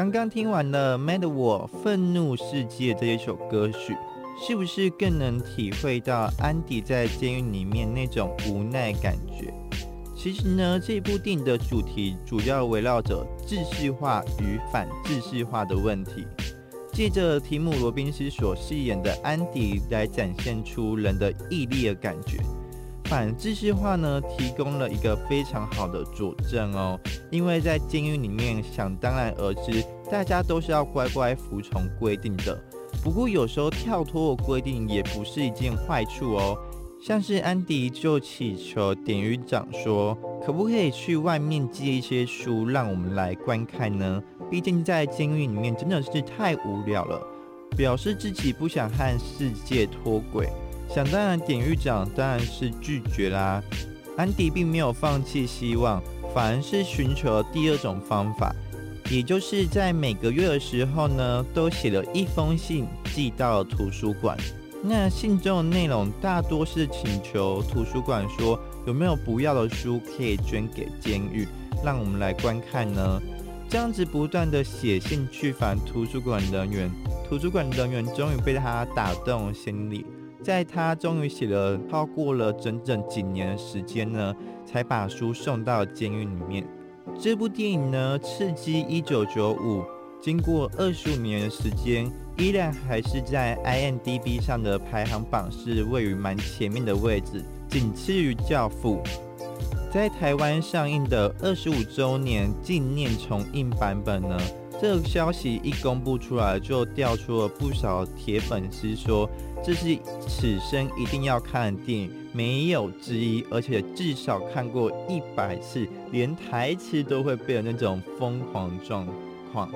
刚刚听完了《Mad 我愤怒世界》这一首歌曲，是不是更能体会到安迪在监狱里面那种无奈感觉？其实呢，这部电影的主题主要围绕着秩序化与反秩序化的问题，借着提姆·罗宾斯所饰演的安迪来展现出人的毅力的感觉。反制式化呢，提供了一个非常好的佐证哦，因为在监狱里面，想当然而知，大家都是要乖乖服从规定的。不过有时候跳脱的规定也不是一件坏处哦，像是安迪就祈求典狱长说，可不可以去外面借一些书让我们来观看呢？毕竟在监狱里面真的是太无聊了，表示自己不想和世界脱轨。想当然，典狱长当然是拒绝啦。安迪并没有放弃希望，反而是寻求了第二种方法，也就是在每个月的时候呢，都写了一封信寄到图书馆。那信中的内容大多是请求图书馆说有没有不要的书可以捐给监狱，让我们来观看呢？这样子不断的写信去烦图书馆人员，图书馆人员终于被他打动心里。在他终于写了超过了整整几年的时间呢，才把书送到监狱里面。这部电影呢，《刺激一九九五》，经过二十五年的时间，依然还是在 IMDB 上的排行榜是位于蛮前面的位置，仅次于《教父》。在台湾上映的二十五周年纪念重映版本呢？这个消息一公布出来，就调出了不少铁粉丝说这是此生一定要看的电影，没有之一，而且至少看过一百次，连台词都会背的那种疯狂状况。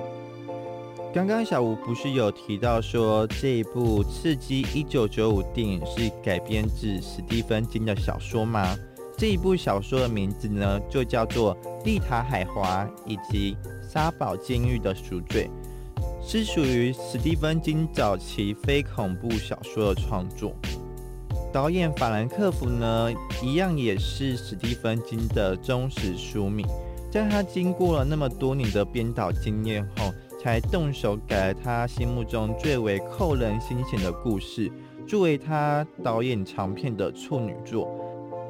刚刚小吴不是有提到说这一部《刺激一九九五》电影是改编自史蒂芬金的小说吗？这一部小说的名字呢，就叫做《丽塔海华》以及。沙堡监狱的赎罪是属于史蒂芬金早期非恐怖小说的创作。导演法兰克福呢，一样也是史蒂芬金的忠实书迷。在他经过了那么多年的编导经验后，才动手改了他心目中最为扣人心弦的故事，作为他导演长片的处女作。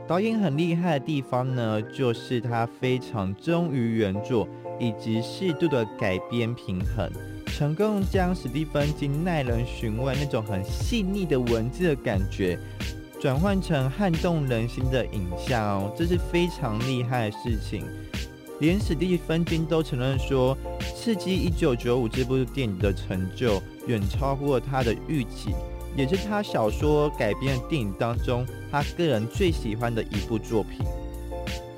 导演很厉害的地方呢，就是他非常忠于原作。以及适度的改编平衡，成功将史蒂芬金耐人寻味那种很细腻的文字的感觉，转换成撼动人心的影像哦，这是非常厉害的事情。连史蒂芬金都承认说，《刺激一九九五》这部电影的成就远超过他的预期，也是他小说改编的电影当中他个人最喜欢的一部作品。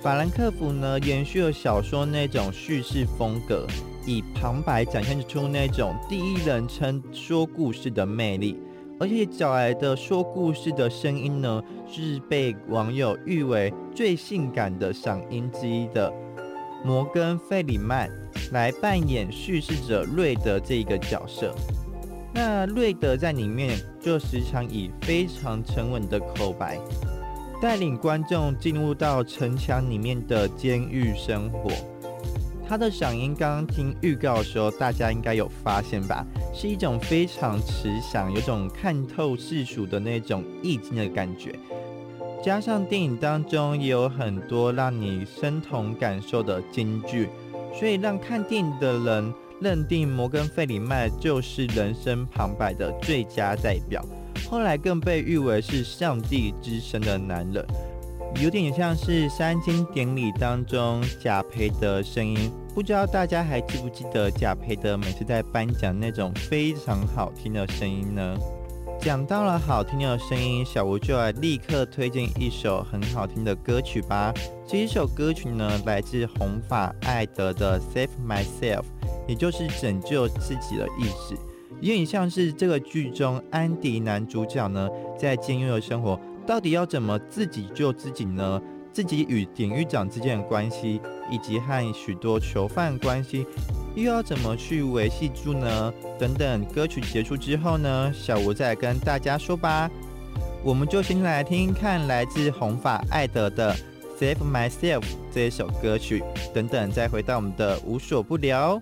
法兰克福呢，延续了小说那种叙事风格，以旁白展现出那种第一人称说故事的魅力，而且找来的说故事的声音呢，是被网友誉为最性感的嗓音之一的摩根·费里曼来扮演叙事者瑞德这一个角色。那瑞德在里面就时常以非常沉稳的口白。带领观众进入到城墙里面的监狱生活，他的嗓音刚刚听预告的时候，大家应该有发现吧？是一种非常慈祥，有种看透世俗的那种意境的感觉。加上电影当中也有很多让你身同感受的金句，所以让看电影的人认定摩根·费里曼就是人生旁白的最佳代表。后来更被誉为是上帝之声的男人，有点像是三金典礼当中贾培德声音。不知道大家还记不记得贾培德每次在颁奖那种非常好听的声音呢？讲到了好听的声音，小吴就来立刻推荐一首很好听的歌曲吧。这一首歌曲呢，来自红发艾德的《Save Myself》，也就是拯救自己的意思。有点像是这个剧中安迪男主角呢，在监狱的生活到底要怎么自己救自己呢？自己与典狱长之间的关系，以及和许多囚犯关系，又要怎么去维系住呢？等等，歌曲结束之后呢，小吴再跟大家说吧。我们就先来听看来自红发艾德的《Save Myself》这一首歌曲，等等再回到我们的无所不聊。